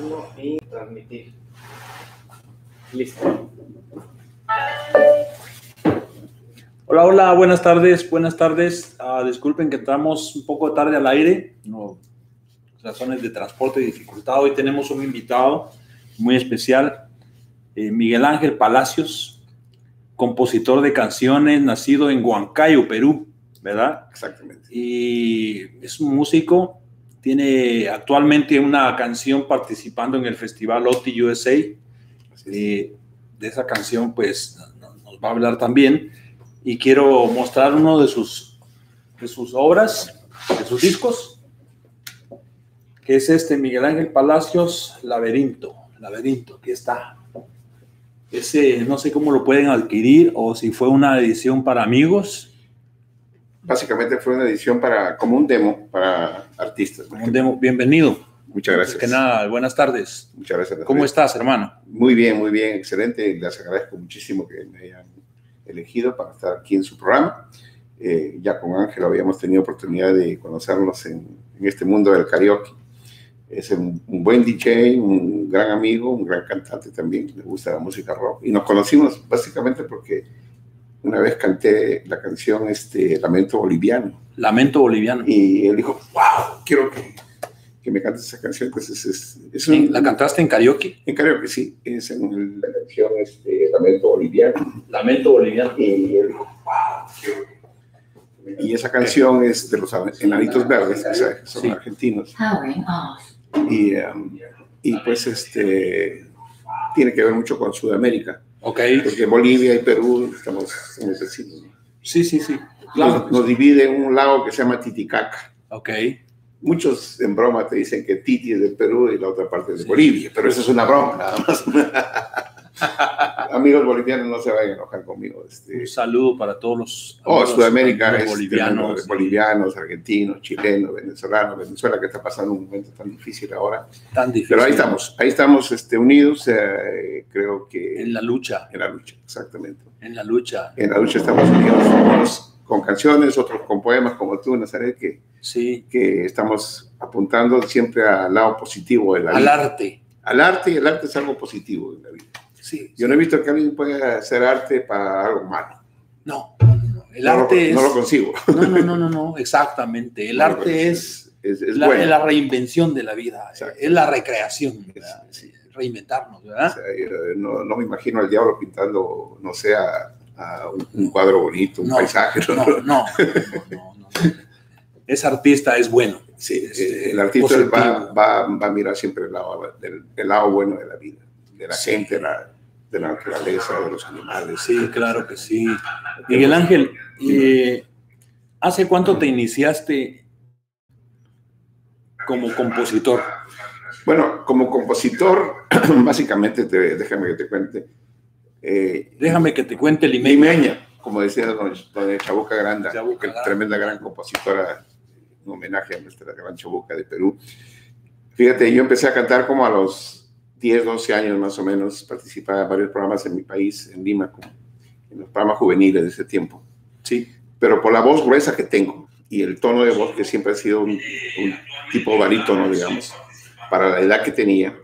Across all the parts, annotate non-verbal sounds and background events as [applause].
empezando y transmitir. Listo. Hola, hola, buenas tardes, buenas tardes. Ah, disculpen que entramos un poco tarde al aire, no, razones de transporte y dificultad. Hoy tenemos un invitado muy especial, eh, Miguel Ángel Palacios, compositor de canciones, nacido en Huancayo, Perú, ¿verdad? Exactamente. Y es un músico tiene actualmente una canción participando en el festival OTI USA. Eh, de esa canción, pues, nos va a hablar también. Y quiero mostrar uno de sus, de sus obras, de sus discos, que es este Miguel Ángel Palacios, Laberinto. Laberinto, aquí está. Ese, no sé cómo lo pueden adquirir o si fue una edición para amigos básicamente fue una edición para, como un demo para artistas. Un demo, bienvenido. Muchas gracias. que nada, buenas tardes. Muchas gracias. ¿Cómo estás, hermano? Muy bien, muy bien, excelente. Les agradezco muchísimo que me hayan elegido para estar aquí en su programa. Eh, ya con Ángel habíamos tenido oportunidad de conocernos en, en este mundo del karaoke. Es un, un, buen DJ, un gran amigo, un gran cantante también. Le gusta la música rock. Y nos conocimos básicamente porque una vez canté la canción este, Lamento Boliviano. Lamento Boliviano. Y él dijo, wow, quiero que, que me cantes esa canción. Entonces, es, es un, ¿La cantaste en karaoke? En karaoke, sí. Es en la canción este, Lamento Boliviano. Lamento Boliviano. Y él dijo, wow, quiero que... Y esa canción es de los Enanitos Verdes, que son sí. argentinos. Y, um, y pues este, tiene que ver mucho con Sudamérica. Ok. Porque Bolivia y Perú estamos en ese sitio. Sí, sí, sí. Claro. Nos, nos, divide un lago que se llama Titicaca. Ok. Muchos en broma te dicen que Titi es de Perú y la otra parte es de sí. Bolivia, pero eso es una broma nada más. [laughs] [laughs] amigos bolivianos no se vayan a enojar conmigo. Este... Un saludo para todos los oh, Sudamérica, es bolivianos, bolivianos, argentinos, chilenos, venezolanos, Venezuela que está pasando un momento tan difícil ahora. Tan difícil. Pero ahí estamos, ahí estamos este, unidos, eh, creo que... En la lucha. En la lucha, exactamente. En la lucha. En la lucha estamos unidos, unos con canciones, otros con poemas como tú, Nazaret, que, sí. que estamos apuntando siempre al lado positivo de la al vida. Al arte. Al arte, y el arte es algo positivo en la vida. Sí, Yo no he visto que alguien pueda hacer arte para algo malo. No, no, no. el no arte lo, es... No lo consigo. No, no, no, no, no, exactamente. El arte es, es, es la, bueno. la reinvención de la vida, Exacto. es la recreación, reinventarnos, O ¿verdad? sea, yo no, no me imagino al diablo pintando, no sé, a, a un, un cuadro bonito, un paisaje. No, no, no, no, no. Es artista, es bueno. Sí, Es, eh, el eh, artista va, va, va a mirar siempre el lado, del, el lado bueno de la vida, de la Sí. gente, la, de la naturaleza, de los animales. Sí, claro que sí. Miguel Ángel, eh, ¿hace cuánto te iniciaste como compositor? Bueno, como compositor, [clears throat] básicamente, te, déjame que te cuente. Eh, Déjame que te cuente Limeña. Limeña, como decía don, don Chabuca Granda, Chabuca que Granda. tremenda gran compositora, un homenaje a nuestra gran Chabuca de Perú. Fíjate, yo empecé a cantar como a los 10, 12 años más o menos, participaba en varios programas en mi país, en Lima, en los programas juveniles de ese tiempo. Sí, Pero por la voz gruesa que tengo y el tono de voz que siempre ha sido un, un tipo barítono, digamos, para la edad que tenía,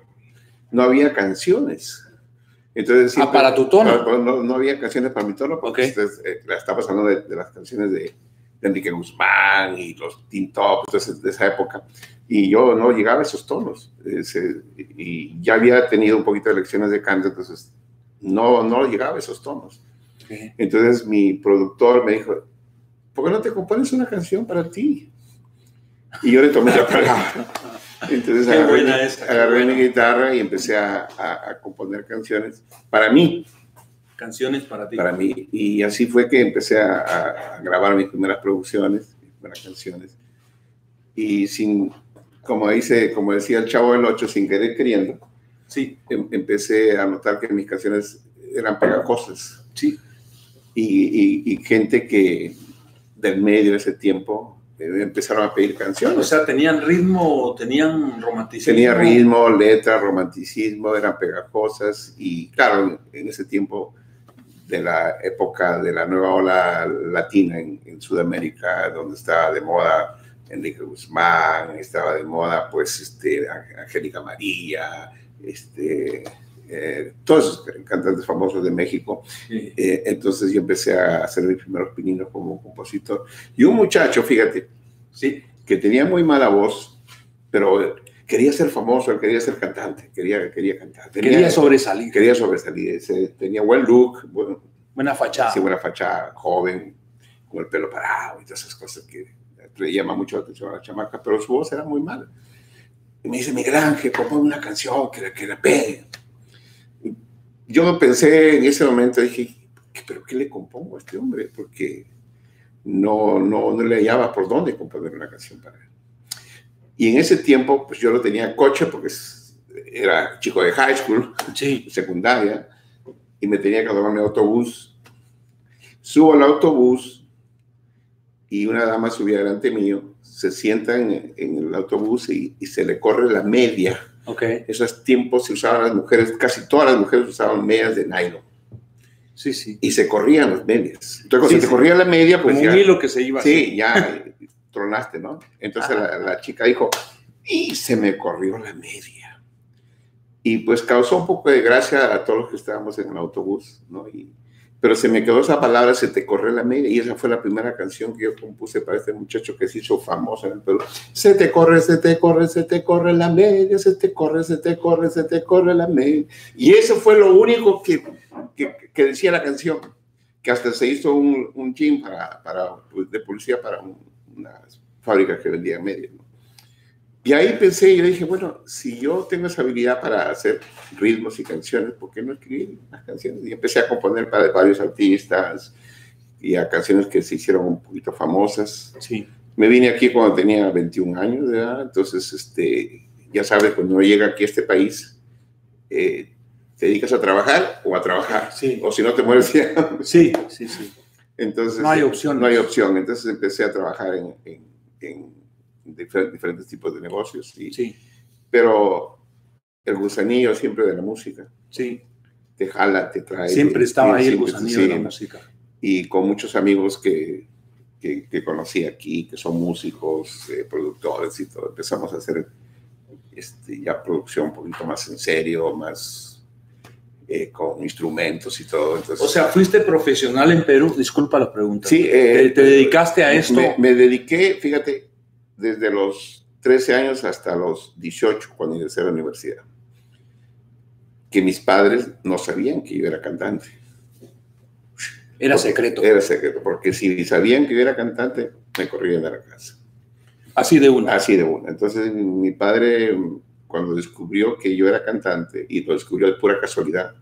no había canciones. Entonces, Ah, para tu tono. No, no- había canciones para mi tono, porque Ok. ustedes, eh, la está pasando de, de las canciones de, de Enrique Guzmán y los entonces, de esa época. Y yo no llegaba a esos tonos. Ese- y ya había tenido un poquito de lecciones de canto, entonces no, no llegaba a esos tonos. ok. Entonces mi productor me dijo, ¿por qué no te compones una canción para ti? Y yo le tomé la palabra. [laughs] Entonces agarré, esa, agarré mi guitarra y empecé a, a- a componer canciones para mí, Canciones para ti. para mí. Y así fue que empecé a, a- a grabar mis primeras producciones, mis primeras canciones. Y sin, como dice, como decía el chavo del 8, sin querer queriendo, Sí, em- empecé a notar que mis canciones eran pegajosas. sí. y, y- y gente que del medio de ese tiempo eh, empezaron a pedir canciones. O sea, tenían ritmo, tenían romanticismo. Tenía ritmo, letra, romanticismo, eran pegajosas y claro, en ese tiempo de la época de la nueva ola latina en, en Sudamérica, donde estaba de moda Enrique Guzmán, estaba de moda, pues, este, Angélica María, este, eh, todos esos cantantes famosos de México. Eh, entonces yo empecé a hacer mis primeros pininos como compositor. Y un muchacho, fíjate, sí, que tenía muy mala voz, pero quería ser famoso, quería ser cantante, quería, quería cantar. quería sobresalir. Quería sobresalir. tenía buen look, buena fachada. Sí, buena fachada, joven, con el pelo parado y todas esas cosas que le llama mucho la atención a la chamaca, pero su voz era muy mala. Y me dice, Miguel Ángel, compone una canción que, que la pegue. Yo pensé en ese momento, dije, ¿pero qué le compongo a este hombre? Porque no, no, no le hallaba por dónde componer una canción para él. Y en ese tiempo, pues yo lo tenía en coche porque era chico de high school, sí. [laughs] secundaria, y me tenía que tomar mi autobús. Subo al autobús y una dama subía delante mío, se sienta en, el autobús y, se le corre la media. Okay. Esos tiempos se usaban las mujeres, casi todas las mujeres usaban medias de nylon. Sí, sí. Y se corrían las medias. Entonces, cuando se te corría la media, pues. Como un hilo que se iba. Sí, ya [laughs] tronaste, ¿no? Entonces la, la, chica dijo, y se me corrió la media. Y pues causó un poco de gracia a todos los que estábamos en el autobús, ¿no? Y, pero se me quedó esa palabra, se te corre la media, y esa fue la primera canción que yo compuse para este muchacho que se hizo famoso en el Perú. Se te corre, se te corre, se te corre la media, se te corre, se te corre, se te corre la media. Y eso fue lo único que, que, que decía la canción, que hasta se hizo un, un gym para, para, pues, de policía para una fábrica que vendía medias. ¿no? Y ahí pensé, yo dije, bueno, si yo tengo esa habilidad para hacer ritmos y canciones, ¿por qué no escribir las canciones? Y empecé a componer para varios artistas y a canciones que se hicieron un poquito famosas. Sí. Me vine aquí cuando tenía 21 años de edad, entonces, este, ya sabes, cuando uno llega aquí a este país, eh, te dedicas a trabajar o a trabajar. Sí. O si no te mueres ya. Sí, sí, sí. Entonces, no hay opción. No hay opción. Entonces empecé a trabajar en, en, en diferentes tipos de negocios. Y, sí. Pero el gusanillo siempre de la música. Sí. Te jala, te trae. Siempre estaba ahí el gusanillo de la música. Y con muchos amigos que, que, que conocí aquí, que son músicos, eh, productores y todo, empezamos a hacer este, ya producción un poquito más en serio, más eh, con instrumentos y todo. Entonces, o sea, fuiste profesional en Perú, disculpa la pregunta. Sí. Eh, ¿Te, dedicaste a esto? Me, me, dediqué, fíjate, desde los 13 años hasta los 18 cuando ingresé a la universidad. Que mis padres no sabían que yo era cantante. Era secreto. Era secreto, porque si sabían que yo era cantante, me corrían de la casa. Así de una. Así de una. Entonces mi padre, cuando descubrió que yo era cantante, y lo descubrió de pura casualidad,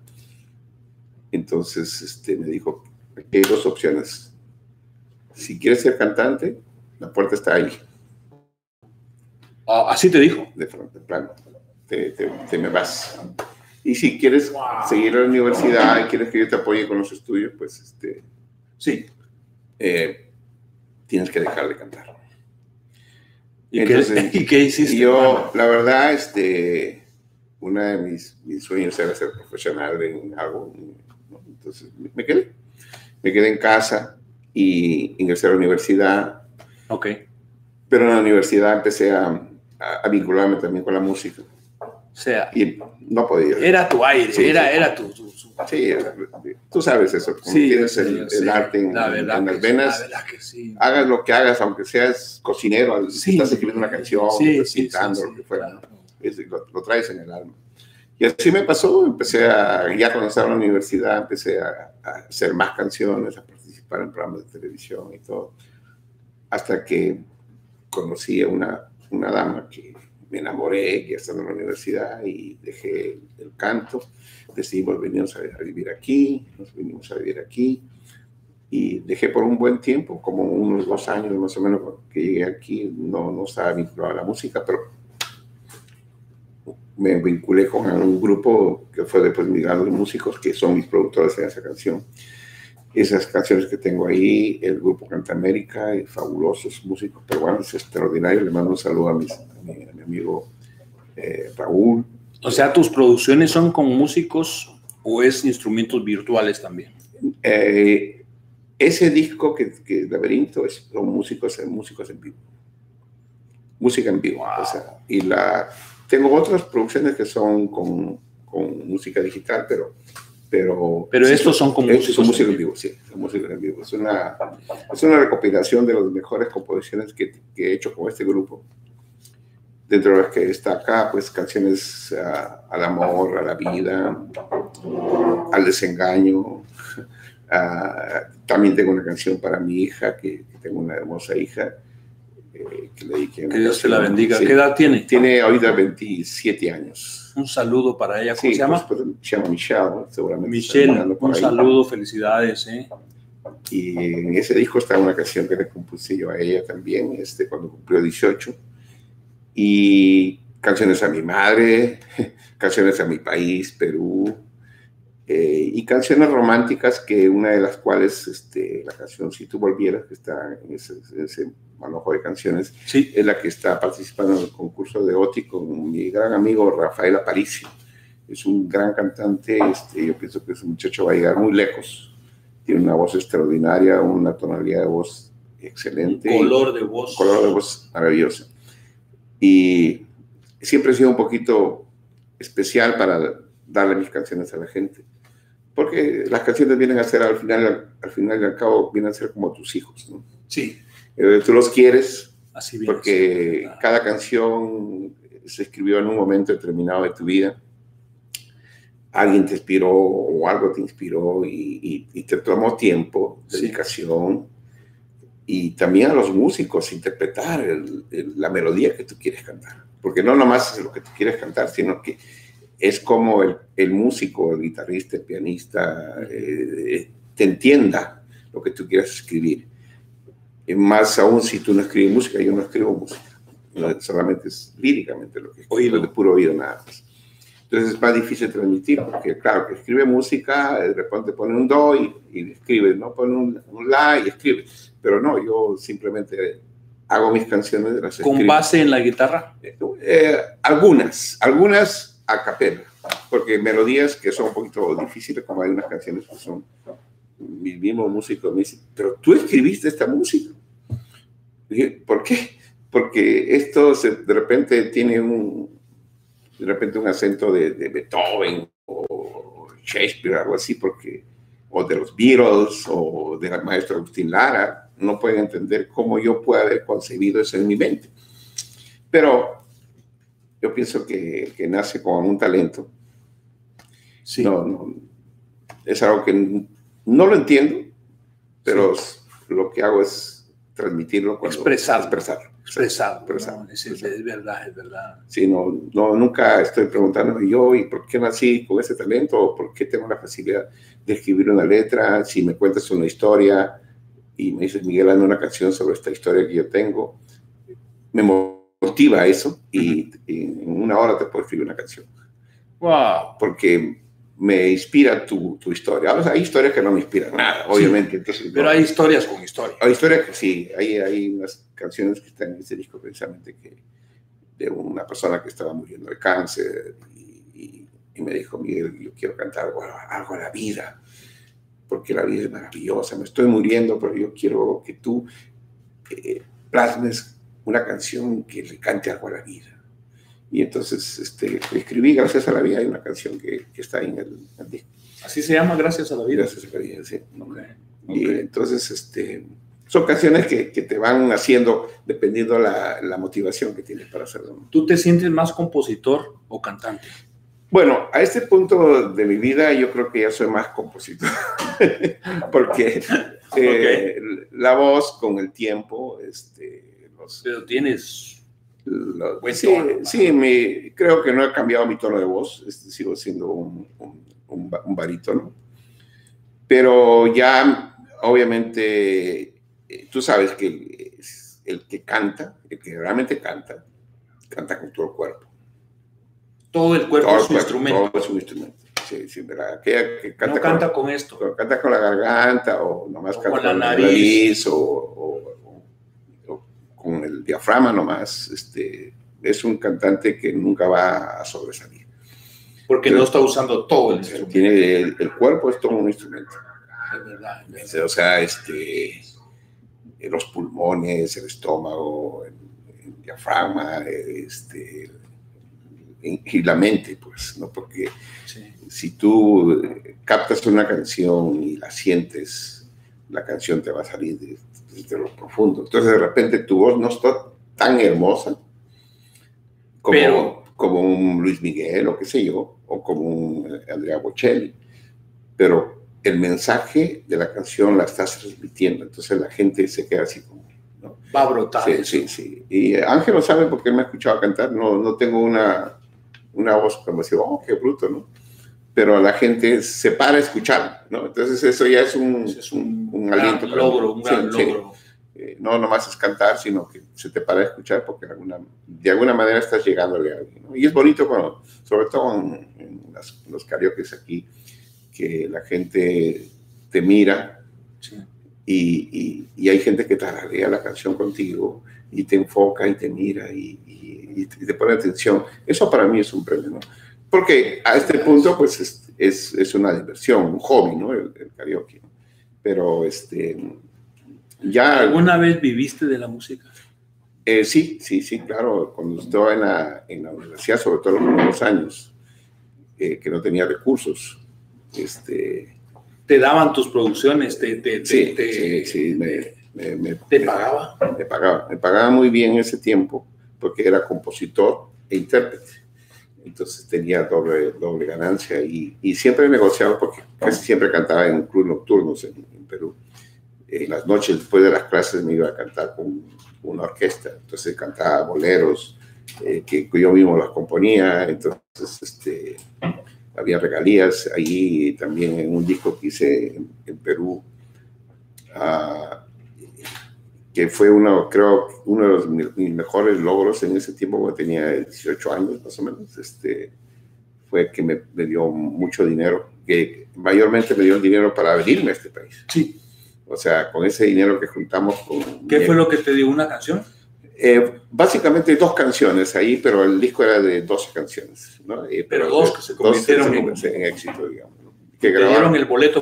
entonces este, me dijo, hay dos opciones. Si quieres ser cantante, la puerta está ahí. Ah, así te dijo. De frente, plano. Te, te, te, me vas. Y si quieres wow. seguir a la universidad y quieres que yo te apoye con los estudios, pues este, sí, eh, tienes que dejar de cantar. ¿Y, Entonces, ¿qué, [laughs] ¿y qué hiciste? Yo, la verdad, este, uno de mis, mis, sueños era ser profesional en algo. ¿no? Entonces me quedé. Me quedé en casa y ingresé a la universidad. Ok. Pero en la universidad empecé a, a, vincularme también con la música. O sea, y no podía. Era tu aire, sí, era, sí. era tu, tu, tu, Sí, tú sabes eso. Sí, tienes el, el arte en, la verdad en las venas. La verdad que sí. Hagas lo que hagas, aunque seas cocinero, si estás escribiendo una canción, estás pintando, lo que fuera, claro. es, lo, lo, traes en el alma. Y así me pasó, empecé a, ya cuando estaba en la universidad, empecé a, a hacer más canciones, a participar en programas de televisión y todo, hasta que conocí a una, una dama que me enamoré ya estando en la universidad y dejé el canto. Decidimos venirnos a, vivir aquí, nos vinimos a vivir aquí. Y dejé por un buen tiempo, como unos dos años más o menos que llegué aquí, no, no estaba vinculado a la música, pero me vinculé con un grupo que fue después mi de músicos, que son mis productores en esa canción esas canciones que tengo ahí, el grupo Canta América, fabulosos músicos peruanos, extraordinarios. Le mando un saludo a, mis, a, mi, a mi, amigo eh, Raúl. O sea, ¿tus producciones son con músicos o es instrumentos virtuales también? Eh, ese disco que, que Laberinto es, son músicos, músicos en vivo. música en vivo. O sea, y la, tengo otras producciones que son con, con música digital, pero pero, pero estos son como música en vivo, sí, son música en vivo. Es una, es una recopilación de las mejores composiciones que, que, he hecho con este grupo. Dentro de las que está acá, pues canciones al amor, a la vida, al desengaño. [laughs] también tengo una canción para mi hija, que, tengo una hermosa hija, eh, que le Que Dios te la bendiga. ¿Qué edad tiene? Tiene ahorita 27 años. Un saludo para ella. ¿Cómo se llama? Pues, se llama Michelle, seguramente. Michelle, un saludo, felicidades. ¿eh? Y en ese disco está una canción que le compuse yo a ella también, este, cuando cumplió 18. Y canciones a mi madre, [laughs] canciones a mi país, Perú, eh, y canciones románticas, que una de las cuales, este, la canción Si tú volvieras, que está en ese, en ese manojo de canciones, sí. es la que está participando en el concurso de OTI con mi gran amigo Rafael Aparicio. Es un gran cantante, este, yo pienso que ese muchacho va a llegar muy lejos. Tiene una voz extraordinaria, una tonalidad de voz excelente. Un color de voz. Color de voz maravilloso. Y siempre he sido un poquito especial para darle mis canciones a la gente. Porque las canciones vienen a ser, al final, al final y al cabo, vienen a ser como tus hijos. ¿no? Sí. Eh, tú los quieres Así porque cada canción se escribió en un momento determinado de tu vida. Alguien te inspiró o algo te inspiró y, te tomó tiempo, dedicación. Y también a los músicos interpretar la melodía que tú quieres cantar. Porque no nomás es lo que tú quieres cantar, sino que es como el, el músico, el guitarrista, el pianista, eh, te entienda lo que tú quieras escribir más aún si tú no escribes música, yo no escribo música, solamente es líricamente lo que escribo, oído. de puro oído nada más. Entonces es más difícil transmitir, porque claro, que escribe música, de repente pone un do y, y escribe, ¿no? Pone un, la y escribe, pero no, yo simplemente hago mis canciones. Las ¿Con base en la guitarra? Eh, algunas, algunas a capela, porque melodías que son un poquito difíciles, como hay unas canciones que son mi mismo músico me dice, pero tú escribiste esta música. dije, ¿por qué? Porque esto de repente tiene un, de repente un acento de, Beethoven o Shakespeare, algo así, porque, o de los Beatles o del maestro Agustín Lara, no pueden entender cómo yo puedo haber concebido eso en mi mente. Pero yo pienso que, que nace con un talento. Sí. No, no, es algo que no lo entiendo, pero lo que hago es transmitirlo. Cuando, expresarlo. Expresarlo. Expresarlo. es, verdad, es verdad. Sí, no, no, nunca estoy preguntando yo, ¿y por qué nací con ese talento? ¿O por qué tengo la facilidad de escribir una letra? Si me cuentas una historia y me dices, Miguel, hazme una canción sobre esta historia que yo tengo, me motiva eso y, y en una hora te puedo escribir una canción. Wow. Porque me inspira tu, tu historia. hay historias que no me inspiran nada, obviamente. Entonces, pero hay historias con historia. Hay historias que sí, hay, hay unas canciones que están en ese disco precisamente que, de una persona que estaba muriendo de cáncer y, y, me dijo, Miguel, yo quiero cantar algo, algo, a la vida, porque la vida es maravillosa, me estoy muriendo, pero yo quiero que tú eh, plasmes una canción que le cante algo a la vida. Y entonces este, escribí Gracias a la vida, hay una canción que, que está ahí en el, disco. ¿Así se llama Gracias a la vida? Gracias a la vida, sí. Y entonces este, son canciones que, que, te van haciendo dependiendo la, la motivación que tienes para hacerlo. ¿Tú te sientes más compositor o cantante? Bueno, a este punto de mi vida yo creo que ya soy más compositor, [laughs] porque eh, la voz con el tiempo, este, los, Pero tienes sí, sí me, creo que no he cambiado mi tono de voz, este, sigo siendo un, un, un, barítono. Pero ya, obviamente, eh, tú sabes que el, que canta, el que realmente canta, canta con todo el cuerpo. Todo el cuerpo es un instrumento. Todo es un instrumento. Sí, sí, ¿verdad? Que, canta no canta con, esto. Canta con la garganta o nomás canta con la nariz, o con el diafragma nomás, este, es un cantante que nunca va a sobresalir. Porque no está usando todo el instrumento. Tiene el, cuerpo es todo un instrumento. Es verdad, O sea, este, los pulmones, el estómago, diafragma, este, y la mente, pues, ¿no? Porque si tú captas una canción y la sientes, la canción te va a salir desde lo profundo. Entonces, de repente, tu voz no está tan hermosa como, como un Luis Miguel o qué sé yo, o como un Andrea Bocelli, pero el mensaje de la canción la estás transmitiendo, entonces la gente se queda así como... Va a brotar. Sí, sí, sí. Y Ángel lo sabe porque me ha escuchado cantar, no, no tengo una, una voz como decir, oh, qué bruto, ¿no? Pero la gente se para a escuchar, ¿no? Entonces eso ya es un, es un, un aliento. logro, un gran logro. Eh, no nomás es cantar, sino que se te para a escuchar porque de alguna, de alguna manera estás llegándole a alguien. ¿no? Y es bonito cuando, sobre todo en, los karaoke aquí, que la gente te mira y, y, hay gente que tararea la canción contigo y te enfoca y te mira y, y, te pone atención. Eso para mí es un premio, ¿no? Porque a este punto, pues, es, es, es una diversión, un hobby, ¿no? El, el karaoke. Pero, este, ya... ¿Alguna vez viviste de la música? Eh, sí, sí, sí, claro. Cuando estaba en la, en la universidad, sobre todo en los primeros años, eh, que no tenía recursos, este... ¿Te daban tus producciones? ¿Te, te, sí, te, sí, sí, me, me, ¿Te pagaba? Me pagaba, me pagaba muy bien en ese tiempo porque era compositor e intérprete. Entonces tenía doble, doble ganancia y, y siempre negociaba porque casi siempre cantaba en club nocturnos en, Perú. En las noches después de las clases me iba a cantar con una orquesta, entonces cantaba boleros eh, que yo mismo las componía, entonces este, había regalías ahí también en un disco que hice en, Perú. Que fue uno, creo, uno de los, mis mejores logros en ese tiempo, cuando tenía 18 años más o menos, este, fue que me, me, dio mucho dinero, que mayormente me dio dinero para venirme a este país. Sí. O sea, con ese dinero que juntamos con... ¿Qué fue lo que te dio una canción? Eh, básicamente dos canciones ahí, pero el disco era de 12 canciones. ¿no? Eh, pero, dos que se convirtieron en, en, éxito, digamos. ¿no? Que grabaron el boleto.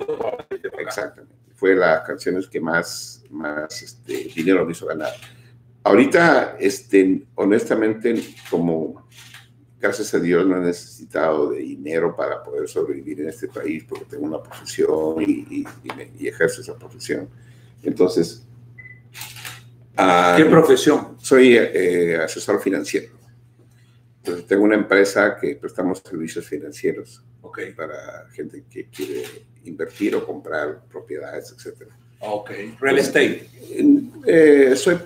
Exactamente. Fue las canciones que más más este, dinero me hizo ganar. Ahorita, este, honestamente, como gracias a Dios no he necesitado de dinero para poder sobrevivir en este país porque tengo una profesión y, y, ejerzo esa profesión. Entonces... Uh, ¿Qué profesión? Soy eh, asesor financiero. Entonces tengo una empresa que prestamos servicios financieros okay. para gente que quiere invertir o comprar propiedades, etcétera. Ok, real estate. Eh, soy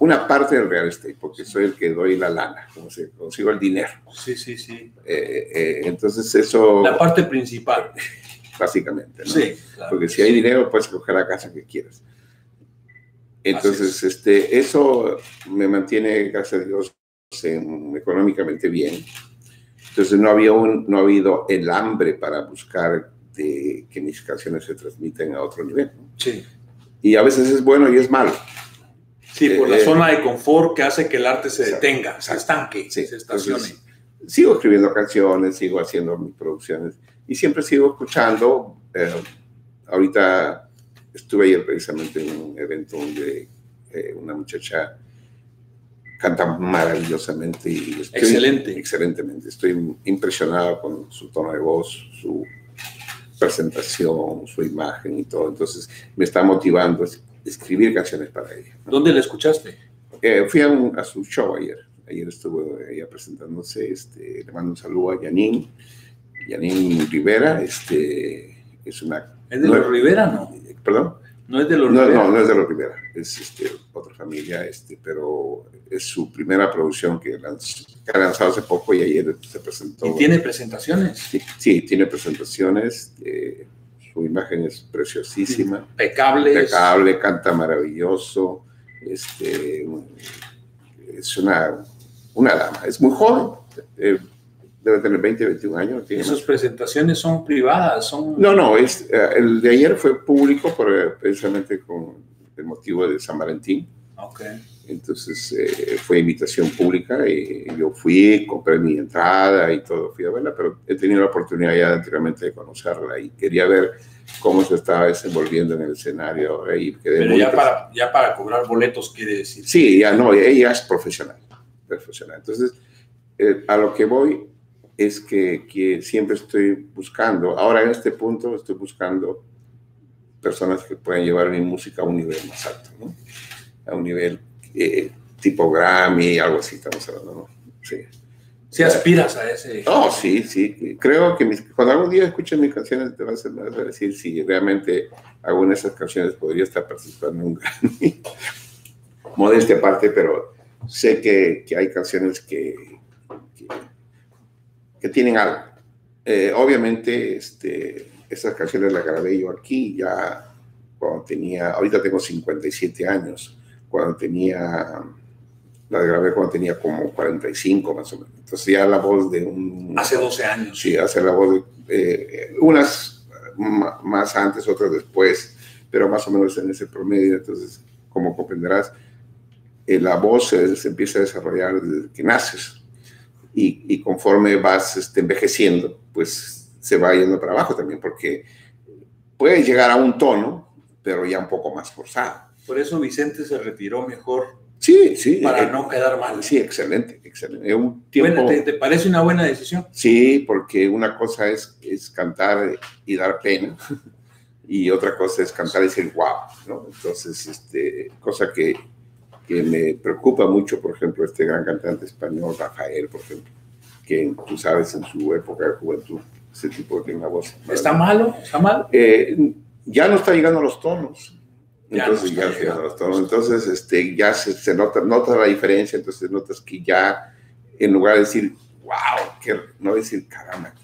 una parte del real estate, porque soy el que doy la lana, como se consigo el dinero. Sí, sí, sí. Eh, eh, entonces eso... La parte principal. Básicamente, ¿no? Sí. Claro, porque si hay dinero, puedes coger la casa que quieras. Entonces, este, eso me mantiene, gracias a Dios, económicamente bien. Entonces, no, había un, no ha habido el hambre para buscar de que mis canciones se transmiten a otro nivel. Sí y a veces es bueno y es malo. Sí, por la eh, zona de confort que hace que el arte se detenga, se estanque, se estacione. sigo escribiendo canciones, sigo haciendo mis producciones y siempre sigo escuchando. Eh, ahorita estuve ayer precisamente en un evento donde eh, una muchacha canta maravillosamente y estoy, excelente excelentemente estoy impresionado con su tono de voz su presentación, su imagen y todo. Entonces me está motivando a escribir canciones para ella. ¿Dónde la escuchaste? Eh, fui a, un, a, su show ayer. Ayer estuvo ella presentándose. Este, le mando un saludo a Janine. Janine Rivera. Este, es una... ¿Es de los Rivera, no? ¿Perdón? No es de los no. No, no es de los Rivera. Es este, otra familia, este, pero es su primera producción que, ha lanzado hace poco y ayer se presentó. ¿Y tiene presentaciones? Sí, sí tiene presentaciones. Eh, su imagen es preciosísima. Impecable. Impecable, canta maravilloso. Este, es una, una dama, es muy joven. Eh, debe tener 20, 21 años. ¿Esas sus presentaciones son privadas? son No, no, es, eh, el de ayer fue público por, precisamente con el motivo de San Valentín. Okay. Entonces eh, fue invitación pública y yo fui, compré mi entrada y todo, fui a verla, pero he tenido la oportunidad ya anteriormente de conocerla y quería ver cómo se estaba desenvolviendo en el escenario. pero ya para, ya para cobrar boletos quiere decir. Sí, ya no, ella es profesional, profesional. Entonces, eh, a lo que voy es que, que siempre estoy buscando, ahora en este punto estoy buscando personas que puedan llevar mi música a un nivel más alto, ¿no? A un nivel eh, tipo Grammy, algo así estamos hablando, ¿no? Sí. Si aspiras a ese. No, sí, sí. Creo que cuando algún día escuches mis canciones te vas a, decir si realmente alguna de esas canciones podría estar participando en un Grammy. [laughs] Modestia aparte, pero sé que, que hay canciones que, que, tienen algo. Eh, obviamente, este, esas canciones las grabé yo aquí ya cuando tenía, ahorita tengo 57 años cuando tenía, la grabé cuando tenía como 45 más o menos. Entonces ya la voz de un... Hace 12 años. Sí, hace la voz de, eh, unas más antes, otras después, pero más o menos en ese promedio. Entonces, como comprenderás, eh, la voz se, empieza a desarrollar desde que naces. Y, y conforme vas este, envejeciendo, pues se va yendo para abajo también, porque puedes llegar a un tono, pero ya un poco más forzado. Por eso Vicente se retiró mejor. Sí, sí. Para eh, no quedar mal. Sí, excelente, excelente. Un tiempo, ¿te, parece una buena decisión? Sí, porque una cosa es, es cantar y dar pena [laughs] y otra cosa es cantar y decir wow, ¿no? Entonces, este, cosa que, que me preocupa mucho, por ejemplo, este gran cantante español, Rafael, por ejemplo, que tú sabes en su época de juventud, ese tipo de una voz. ¿Está malo? ¿Está mal? Eh, ya no está llegando a los tonos entonces, ya, entonces este, ya se, nota, nota la diferencia, entonces notas que ya, en lugar de decir, wow, que, no decir, caramba,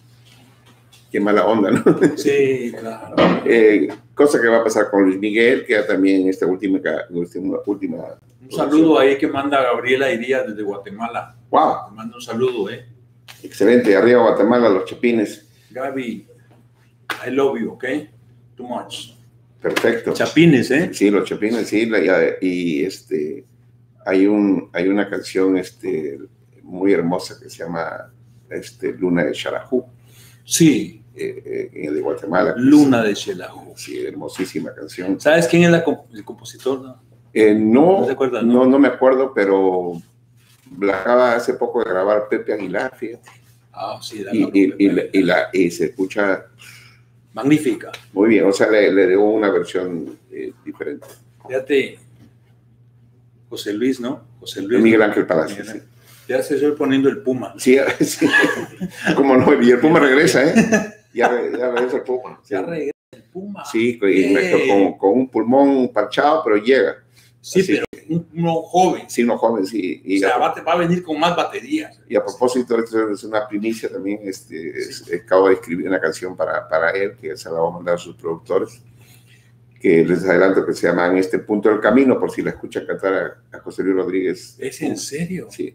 qué mala onda, ¿no? Sí, [laughs] claro. Eh, cosa que va a pasar con Luis Miguel, que ya también esta última, última, última Un saludo ahí que manda Gabriela Iría desde Guatemala. Wow. Te mando un saludo, ¿eh? Excelente, arriba Guatemala, los chapines. Gaby, I love you, ¿ok? Too much. Perfecto. Chapines, ¿eh? Sí, los chapines, sí. y este, hay, un, hay una canción este, muy hermosa que se llama este, Luna de Xarajú. Sí. Eh, eh, de Guatemala. Luna de Xarajú. Sí, hermosísima canción. ¿Sabes quién es el compositor? No, eh, no, ¿No, no, me acuerdo, pero la acaba hace poco de grabar Pepe Aguilar, fíjate. Ah, sí, y, y, la, y se escucha magnífica. Muy bien, o sea, le, le debo una versión eh, diferente. Fíjate, José Luis, ¿no? José Luis. Miguel Ángel Palacio, sí. Ya se estoy poniendo el Puma. Sí, [laughs] sí. como no, y el Puma regresa, ¿eh? Ya, ya regresa el Puma. Ya regresa el Puma. Sí, con, con, un pulmón parchado, pero llega. Sí, pero uno joven. Sí, uno joven, sí. Y o sea, va, a venir con más baterías. Y a propósito, es una primicia también. Este, acabo de escribir una canción para, para él, que se la va a mandar a sus productores, que les adelanto que se llama En este punto del camino, por si la escuchan cantar a, José Luis Rodríguez. ¿Es en serio? Sí,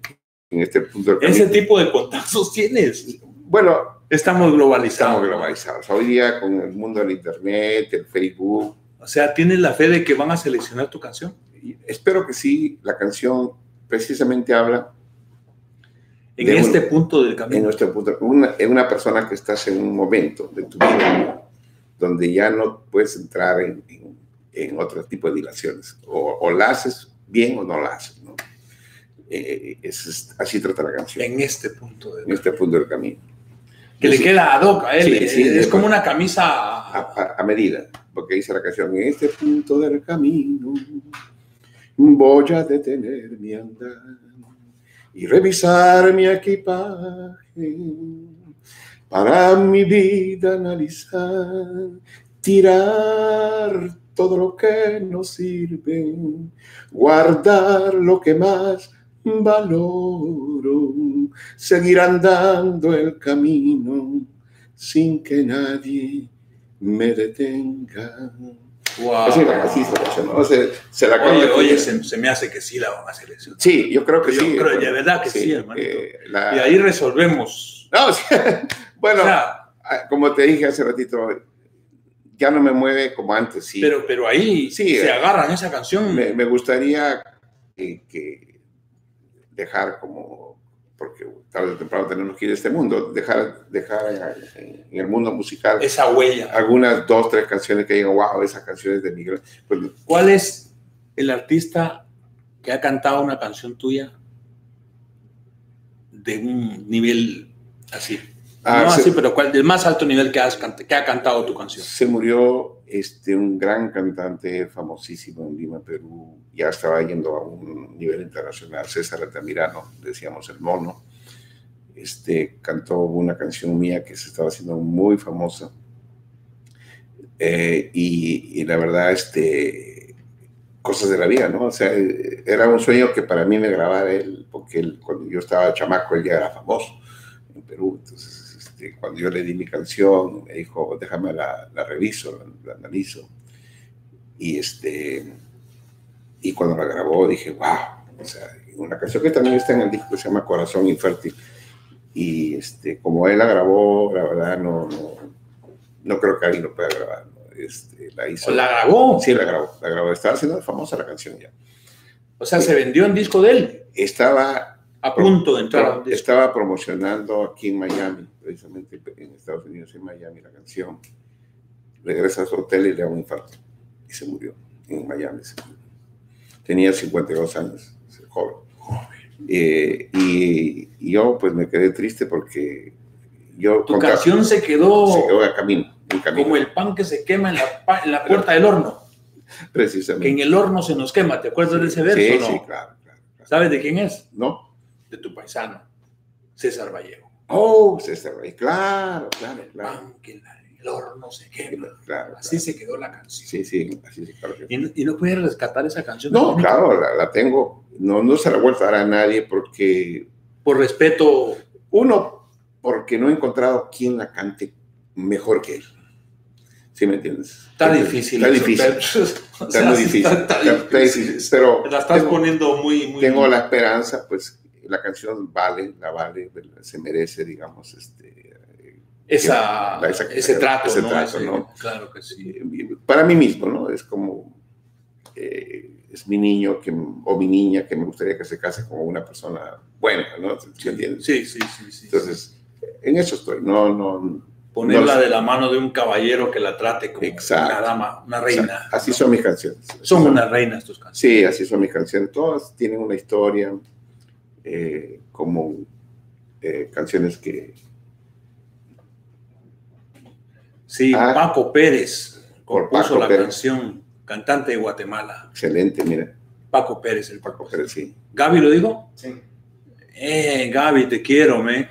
en este punto del camino. ¿Ese tipo de contactos tienes? Bueno, estamos globalizados. Estamos globalizados. Hoy día con el mundo del Internet, el Facebook. O sea, ¿tienes la fe de que van a seleccionar tu canción? Espero que sí, la canción precisamente habla. En este punto del camino. En nuestro punto, una, una persona que estás en un momento de tu vida donde ya no puedes entrar en, en, otro tipo de dilaciones. O, o, la haces bien o no la haces. ¿no? Eh, es, así trata la canción. En este punto del En este punto del camino. Que le queda a Doc a él. es, como una camisa. A, a, medida, porque dice la canción, en este punto del camino voy a detener mi andar y revisar mi equipaje para mi vida analizar, tirar todo lo que no sirve, guardar lo que más valoro, seguir andando el camino sin que nadie me detenga. Wow. se, la oye, oye se, me hace que sí la van a seleccionar. Sí, yo creo que sí. Creo, de verdad que sí, hermanito. Eh, y ahí resolvemos. No, [laughs] bueno, ah, como te dije hace ratito, ya no me mueve como antes, sí. Pero, pero ahí sí, se eh, agarran esa canción. Me, me, gustaría que dejar como, porque tarde o temprano tenemos que ir a este mundo, dejar, dejar en, el mundo musical. Esa huella. Algunas dos, tres canciones que digan, wow, esas canciones de Miguel. Pues, ¿Cuál es el artista que ha cantado una canción tuya de un nivel así? Ah, no así, pero ¿cuál, del más alto nivel que, has, que ha cantado tu canción. Se murió este, un gran cantante famosísimo en Lima, Perú, ya estaba yendo a un nivel internacional, César Altamirano, decíamos el mono. Este, cantó una canción mía que se estaba haciendo muy famosa. Eh, y, la verdad, este, cosas de la vida, ¿no? O sea, era un sueño que para mí me grabara él, porque él, cuando yo estaba chamaco, él ya era famoso en Perú. Entonces, este, cuando yo le di mi canción, me dijo, déjame la, la reviso, la, analizo. Y, este, y cuando la grabó dije, wow, o sea, una canción que también está en el disco que se llama Corazón Infértil. Y este, como él la grabó, la verdad no, no, no creo que alguien lo pueda grabar. Este, la hizo. ¿La grabó? Sí, la grabó, la grabó. Estaba haciendo famosa la canción ya. O sea, se vendió en disco de él. Estaba a punto de entrar. Estaba promocionando aquí en Miami, precisamente en Estados Unidos, en Miami, la canción. Regresa a su hotel y le da un infarto. Y se murió en Miami. Tenía 52 años, joven. Eh, y, yo pues me quedé triste porque yo... Tu canción se quedó... Se quedó en camino, Como el pan que se quema en la, en la puerta del horno. Precisamente. Que en el horno se nos quema. ¿Te acuerdas de ese verso? Sí, sí, claro, claro, ¿Sabes de quién es? No de tu paisano, César Vallejo. Oh, César Vallejo, claro, claro, claro. que el horno se quema. Claro, así se quedó la canción. Sí, sí, así se quedó. ¿Y, ¿Y, no puedes rescatar esa canción? No, claro, la, tengo. No, no se la vuelvo a dar a nadie porque... Por respeto. Uno, porque no he encontrado quien la cante mejor que él. ¿Sí me entiendes? Está difícil. Está difícil. Está, muy difícil. Está, difícil. Pero la estás poniendo muy, muy... Tengo la esperanza, pues, la canción vale, la vale, se merece, digamos, este, esa, ese trato, ese Trato, ¿no? Claro que sí. Para mí mismo, ¿no? Es como, eh, es mi niño que, o mi niña que me gustaría que se case con una persona buena, ¿no? ¿Sí, entiendes? Sí, sí, sí, Entonces, en eso estoy, no, no. Ponerla de la mano de un caballero que la trate como una dama, una reina. Así son mis canciones. son, son unas reinas tus canciones. Sí, así son mis canciones. Todas tienen una historia eh, como eh, canciones que... Sí, ah, Paco Pérez compuso la canción, cantante de Guatemala. Excelente, mira. Paco Pérez, el Paco Pérez, sí. ¿Gaby lo dijo? Sí. Eh, Gaby, te quiero, me.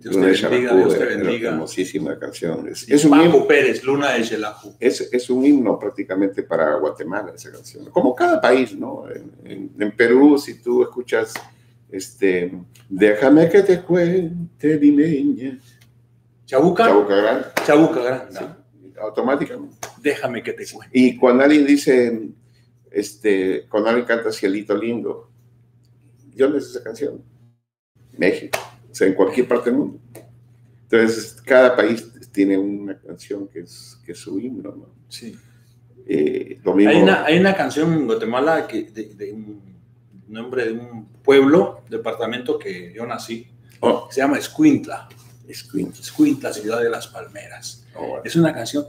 Dios te bendiga, Dios te bendiga. Hermosísima canción. Es, un Paco Pérez, Luna de Xelajú. Es, es, un himno prácticamente para Guatemala esa canción. Como cada país, ¿no? en Perú, si tú escuchas este, déjame que te cuente, limeña. Chabuca. Chabuca Grande. Chabuca Grande. automáticamente. Déjame que te cuente. Y cuando alguien dice, este, cuando alguien canta Cielito Lindo, yo no esa canción. México. O sea, en cualquier parte del mundo. Entonces, cada país tiene una canción que es, que es su himno, ¿no? Sí. Eh, lo mismo, hay, una, hay una canción en Guatemala que, de, de un nombre de un pueblo, departamento que yo nací, oh. se llama Escuintla. Escuintla. Escuintla, ciudad de las palmeras. Oh, es una canción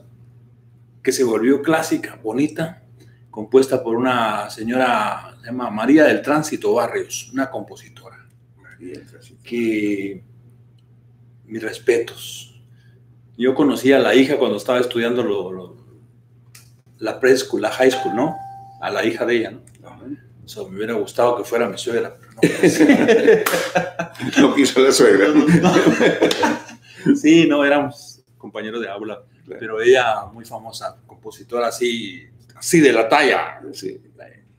que se volvió clásica, bonita, compuesta por una señora, se llama María del Tránsito Barrios, una compositora. María del Tránsito. Que, mis respetos. Yo conocí a la hija cuando estaba estudiando la preschool, la high school, ¿no? A la hija de ella, ¿no? Me hubiera gustado que fuera mi suegra, pero no. [laughs] no quiso la suegra. [laughs] sí, no, éramos compañeros de aula, pero ella muy famosa, compositora así, así de la talla. Sí.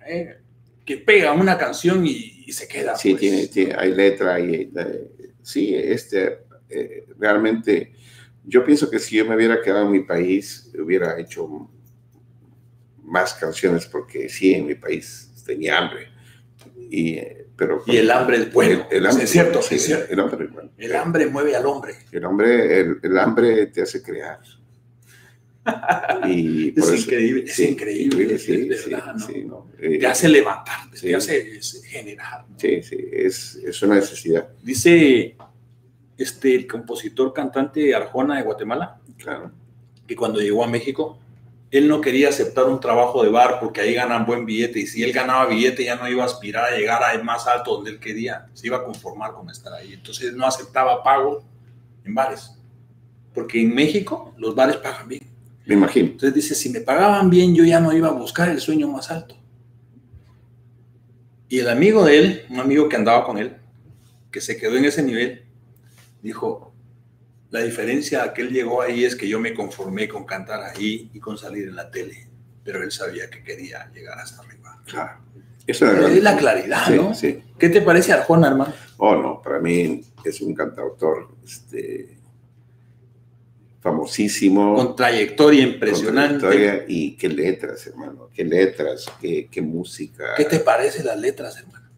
Eh, que pega una canción y, se queda. Sí, pues. tiene, hay letra y eh, sí, este, eh, realmente, yo pienso que si yo me hubiera quedado en mi país, hubiera hecho más canciones, porque sí, en mi país tenía hambre. Y, pero, y el hambre es bueno. El, hambre, es cierto, El hambre El hambre mueve al hombre. El, hombre, el, hambre te hace crear. [laughs] Y es increíble, es increíble, sí, es verdad, ¿no? te eh, hace levantar, te hace generar. Sí, sí, es, es, una necesidad. Dice este, el compositor cantante Arjona de Guatemala, claro. que cuando llegó a México, él no quería aceptar un trabajo de bar porque ahí ganan buen billete y si él ganaba billete ya no iba a aspirar a llegar a más alto donde él quería, se iba a conformar con estar ahí. Entonces no aceptaba pago en bares, porque en México los bares pagan bien. Me imagino. Entonces dice, si me pagaban bien yo ya no iba a buscar el sueño más alto. Y el amigo de él, un amigo que andaba con él, que se quedó en ese nivel, dijo, la diferencia a que él llegó ahí es que yo me conformé con cantar ahí y con salir en la tele, pero él sabía que quería llegar hasta arriba. Claro. Eso es la claridad, ¿no? Sí. ¿Qué te parece Arjona, hermano? Oh, no, para mí es un cantautor este, famosísimo. Con trayectoria impresionante. Con trayectoria y qué letras, hermano, qué letras, qué, qué música. ¿Qué te parece las letras, hermano?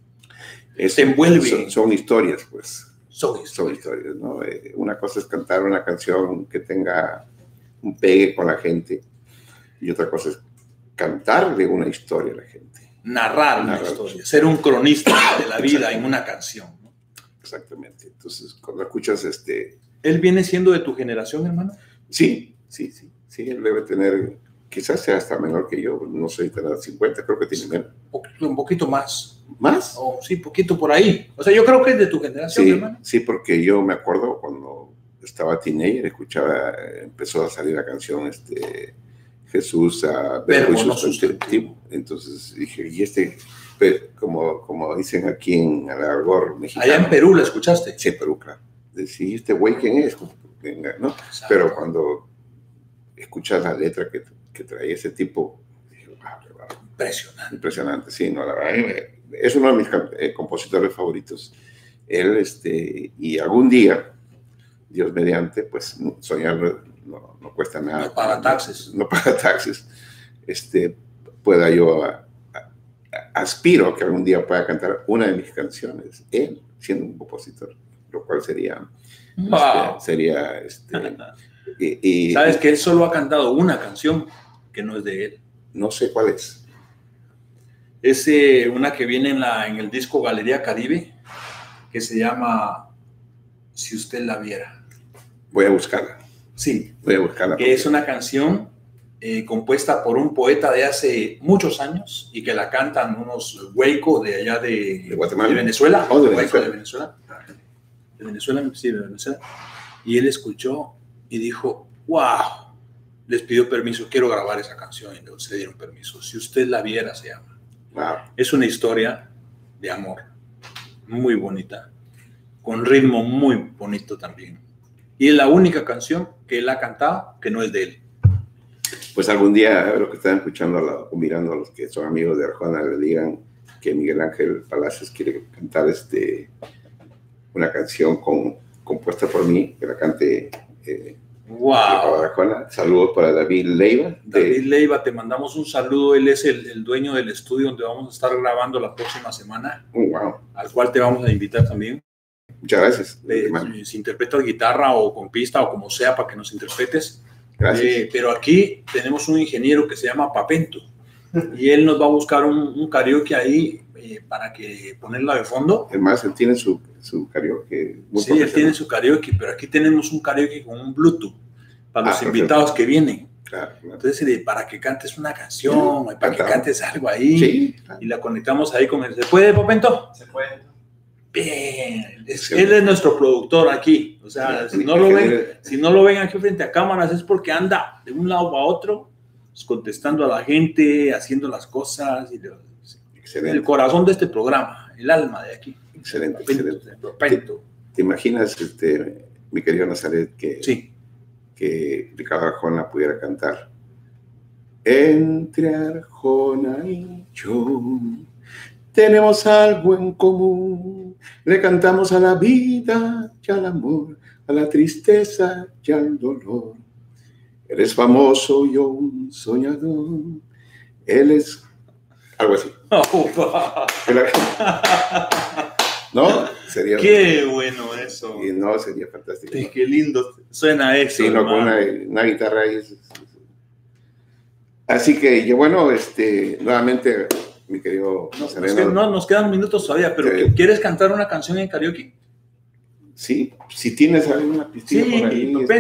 Se envuelve. Son, son historias, pues son historias. ¿no? Eh, una cosa es cantar una canción que tenga un pegue con la gente y otra cosa es cantarle una historia a la gente. Narrar una historia, ser un cronista de la vida en una canción. Exactamente. Entonces, cuando escuchas este... ¿Él viene siendo de tu generación, hermano? Sí, sí, sí. Sí, él debe tener, quizás sea hasta menor que yo, no soy tan 50, creo que tiene menos. Un poquito más. ¿Más? Oh, sí, poquito por ahí. O sea, yo creo que es de tu generación, sí, hermano. Sí, porque yo me acuerdo cuando estaba teenager, escuchaba, empezó a salir la canción este, Jesús a verbo no Entonces dije, y este, como, como dicen aquí en Alagor, mexicano. Allá en Perú la escuchaste. Sí, Perú, claro. Decía, ¿este güey quién es? ¿no? Pero cuando escuchas la letra que, que trae ese tipo, dije, wow, Impresionante. Impresionante, sí, no, la verdad, es uno de mis eh, compositores favoritos. Él, este, y algún día, Dios mediante, pues soñar no, no cuesta nada. No paga taxes. No, paga taxes. Este, pueda yo, aspiro que algún día pueda cantar una de mis canciones, él, siendo un compositor, lo cual sería, este, sería, este, [laughs] y, Sabes que él solo ha cantado una canción que no es de él. No sé cuál es. Es eh, una que viene en, la, en el disco Galería Caribe, que se llama Si usted la viera. Voy a buscarla. Sí. Voy a buscarla. Que es una canción eh, compuesta por un poeta de hace muchos años y que la cantan unos huecos de allá de, Guatemala. Venezuela. Oh, de Venezuela. de Venezuela. De Venezuela, sí, de Venezuela. Y él escuchó y dijo, wow, les pidió permiso, quiero grabar esa canción y se dieron permiso. Si usted la viera, se llama. Es una historia de amor muy bonita, con ritmo muy bonito también. Y es la única canción que él ha cantado que no es de él. Pues algún día, lo que están escuchando o mirando a los que son amigos de Arjona, le digan que Miguel Ángel Palacios quiere cantar este, una canción con, compuesta por mí, que la cante eh, Wow. Saludos para David Leiva. David Leiva, te mandamos un saludo. Él es el, dueño del estudio donde vamos a estar grabando la próxima semana. Oh, wow. Al cual te vamos a invitar también. Muchas gracias. Eh, si interpretas guitarra o con pista o como sea para que nos interpretes. Gracias. Eh, pero aquí tenemos un ingeniero que se llama Papento y él nos va a buscar un, karaoke ahí eh, para que ponerla de fondo. Además, él tiene su, su karaoke. sí, él tiene su karaoke, pero aquí tenemos un karaoke con un Bluetooth para los ah, invitados que vienen. Claro, Entonces, para que cantes una canción, para que cantes algo ahí, y la conectamos ahí con él. ¿Se puede, Popento? Se puede. Bien, él es nuestro productor aquí. O sea, si no, lo ven, si no lo ven aquí frente a cámaras es porque anda de un lado a otro, pues, contestando a la gente, haciendo las cosas. Y El corazón de este programa, el alma de aquí. Excelente, excelente. ¿Te, imaginas, este, mi querido Nazaret, que sí que Ricardo Arjona pudiera cantar. Entre Arjona y yo tenemos algo en común. Le cantamos a la vida y al amor, a la tristeza y al dolor. Él es famoso, yo un soñador. Él es algo así. [laughs] ¿No? Sería Qué bueno eso. Y no, sería fantástico. qué lindo suena eso. Sí, no, con una, guitarra ahí. Así que, bueno, este, nuevamente, mi querido no, no, nos quedan minutos todavía, pero ¿quieres cantar una canción en karaoke? Sí, si tienes alguna pistilla sí, por ahí. Este,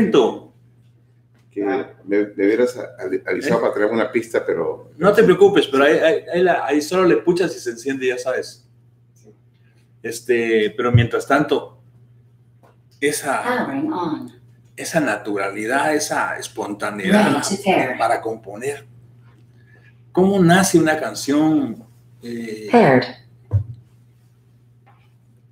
que me, hubieras avisado para traer una pista, pero... No te preocupes, pero ahí, solo le puchas y se enciende, ya sabes. Este, pero mientras tanto, esa, esa naturalidad, esa espontaneidad para componer. ¿Cómo nace una canción? Eh,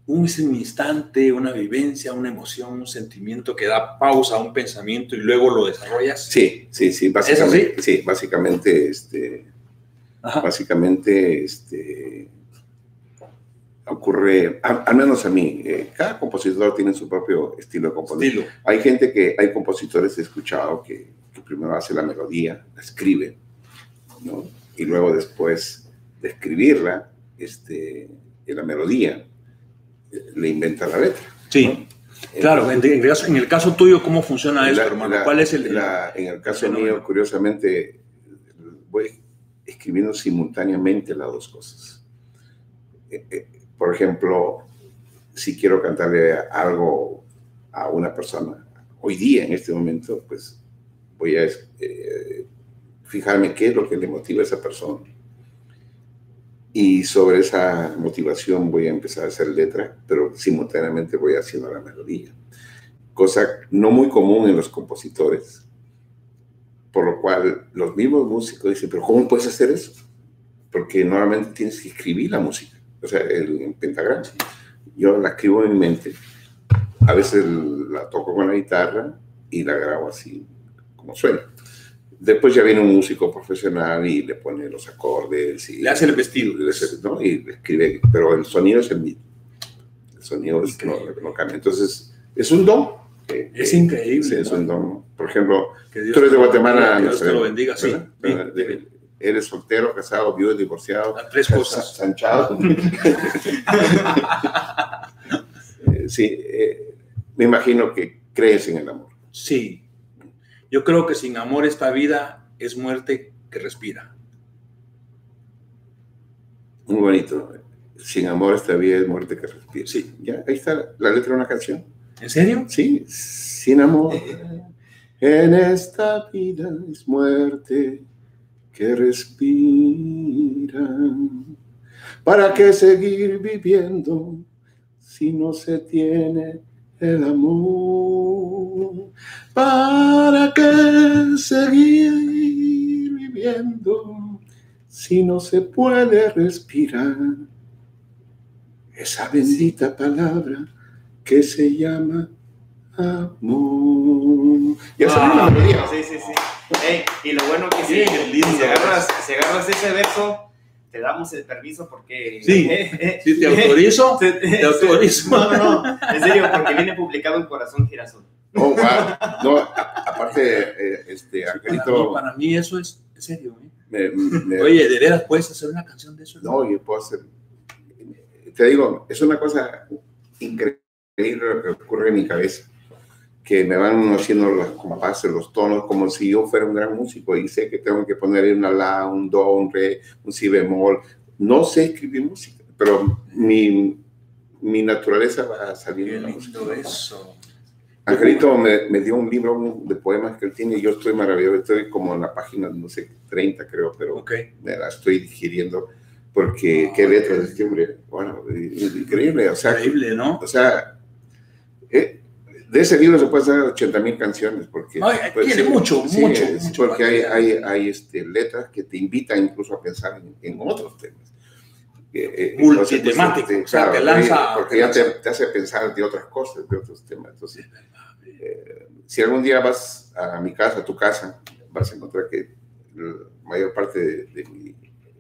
un instante, una vivencia, una emoción, un sentimiento que da pausa a un pensamiento y luego lo desarrollas. Sí, sí, sí, básicamente, sí, básicamente, este, básicamente, este, ocurre, al, menos a mí, eh, cada compositor tiene su propio estilo de composición. Hay gente que, hay compositores, he escuchado, que, que, primero hace la melodía, la escribe, ¿no? Y luego después de escribirla, este, la melodía, le inventa la letra. Sí. Claro, en el, caso, en el, caso, tuyo, ¿cómo funciona eso, hermano? ¿Cuál es el, En el caso mío, curiosamente, voy escribiendo simultáneamente las dos cosas. Eh, eh, por ejemplo, si quiero cantarle algo a una persona, hoy día, en este momento, pues voy a eh, fijarme qué es lo que le motiva a esa persona y sobre esa motivación voy a empezar a hacer letra, pero simultáneamente voy haciendo la melodía. Cosa no muy común en los compositores, por lo cual los mismos músicos dicen, pero ¿cómo puedes hacer eso? Porque normalmente tienes que escribir la música, o sea, el, pentagrama. Yo la escribo en mi mente, a veces la toco con la guitarra y la grabo así como suena. Después ya viene un músico profesional y le pone los acordes. Y, le hace el vestido. ¿no? Y escribe, pero el sonido es el mismo. El sonido es, no, no, cambia. Entonces, es un don. es increíble. Sí, es un don. Por ejemplo, tú eres de Guatemala. Que Dios te lo bendiga, sí. Eres soltero, casado, viudo, divorciado. Las tres cosas. Sanchado. [laughs] Eh, sí, eh, me imagino que crees en el amor. Sí, yo creo que sin amor esta vida es muerte que respira. Muy bonito. Sin amor esta vida es muerte que respira. Sí. Ya, ahí está la letra de una canción. ¿En serio? Sí. Sin amor en esta vida es muerte que respira. ¿Para qué seguir viviendo si no se tiene el amor. ¿Para qué seguir viviendo si no se puede respirar? Esa bendita palabra que se llama amor. Ya ah, Sí, sí, sí. y lo bueno que sí, si, agarras, agarras ese verso te damos el permiso porque... Sí, sí te autorizo, [laughs] te, autorizo. No, no, en serio, porque viene publicado en Corazón Girasol. Oh, wow. No, aparte, eh, este, Angelito... Para mí, eso es serio, ¿eh? Oye, ¿de veras puedes hacer una canción de eso? No, yo puedo hacer... Te digo, es una cosa increíble lo que ocurre en mi cabeza que me van haciendo los compases, los tonos, como si yo fuera un gran músico y sé que tengo que poner una la, un do, un re, un si bemol. No sé escribir música, pero mi, mi naturaleza va a salir en la música. eso. Angelito me, me, dio un libro de poemas que él tiene y yo estoy maravilloso. Estoy como en la página, no sé, 30 creo, pero okay. me la estoy digiriendo porque qué letras de este hombre. Bueno, increíble. O sea, increíble, ¿no? O sea, eh, de ese libro se pueden hacer 80 mil canciones, porque... Pues, tiene mucho, mucho, Porque hay, hay, hay este, letras que te invitan incluso a pensar en, otros temas. Eh, eh Multitemático, o sea, te lanza... Porque ya te, hace pensar de otras cosas, de otros temas. Entonces, eh, si algún día vas a mi casa, a tu casa, vas a encontrar que la mayor parte de, mi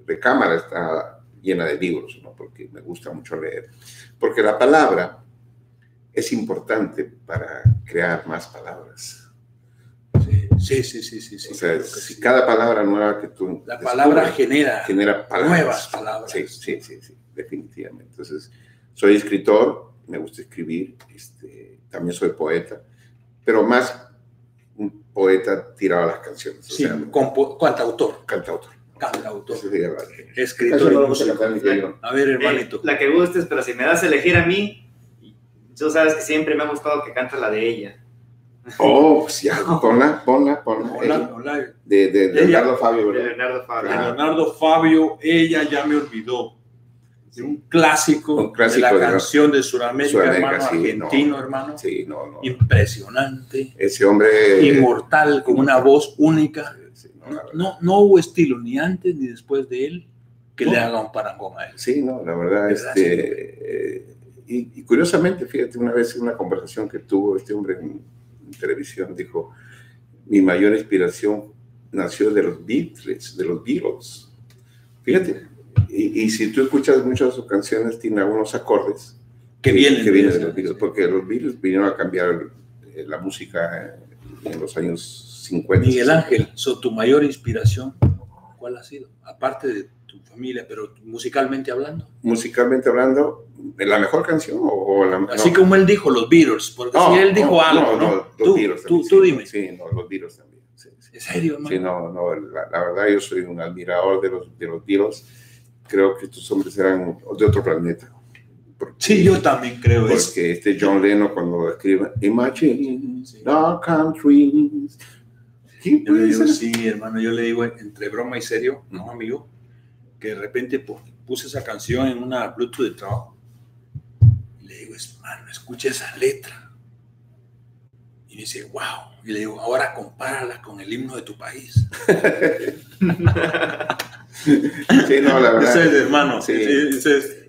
recámara está llena de libros, ¿no? porque me gusta mucho leer. Porque la palabra es importante para crear más palabras. Sí, sí, sí, sí. sí, o sea, si cada palabra nueva que tú... La palabra genera, genera nuevas palabras. Sí, sí, sí, sí, definitivamente. Entonces, soy escritor, me gusta escribir, este, también soy poeta, pero más poeta tiraba las canciones. Sí, compo- cantautor. cantautor. Cantautor. Escritor. Vamos a. A ver, Eh, hermanito. la que gustes, pero si me das a elegir a mí, tú sabes que siempre me ha gustado que cante la de ella. Oh, [laughs] pues ya, ponla, ponla, ponla. Hola, hola. De, de, de. Leonardo Fabio, De ¿verdad? Leonardo Fabio. Ah. Leonardo Fabio, ella ya me olvidó. De un clásico, Un clásico de la de canción de Sudamérica, Sudamérica, hermano, sí, argentino, no. hermano. Sí, no, no. Impresionante, Ese hombre. inmortal, con una voz única. Sí, no, No, hubo estilo ni antes ni después de él que le haga un parangón a él. Sí, no, la verdad, ¿Verdad? este, eh, y, y curiosamente, fíjate, una vez en una conversación que tuvo este hombre en, en televisión, dijo, mi mayor inspiración nació de los Beatles, de los Beatles. Fíjate, y, y si tú escuchas muchas de sus canciones, tiene algunos acordes Que vienen que vienen de los Beatles, porque los Beatles vinieron a cambiar eh, la música en los años 50. Miguel Ángel, so, tu mayor inspiración, ¿cuál ha sido? Aparte de tu familia, pero musicalmente hablando. Musicalmente hablando, ¿la mejor canción o, o la Así no. como él dijo, los Beatles, porque No, si él dijo no, algo, ¿no? los tú, Beatles tú, también, tú sí, dime. Sí, no, los Beatles también. Sí. ¿En serio? Sí, no, no, la, la verdad yo soy un admirador de los, de los Beatles. Creo que estos hombres eran de otro planeta. Porque- Sí, yo también creo eso. Porque este John Lennon cuando escribe Imagine Sí. dark countries. ¿Qué Yo le digo, sí, hermano, yo le digo entre broma y serio, no, amigo, que de repente pu- puse esa canción en una Bluetooth de trabajo. Y le digo, hermano, escucha esa letra. Y me dice, wow. Y le digo, ahora compárala con el himno de tu país. [laughs] Sí, no, la verdad. Ese es, hermano. Sí.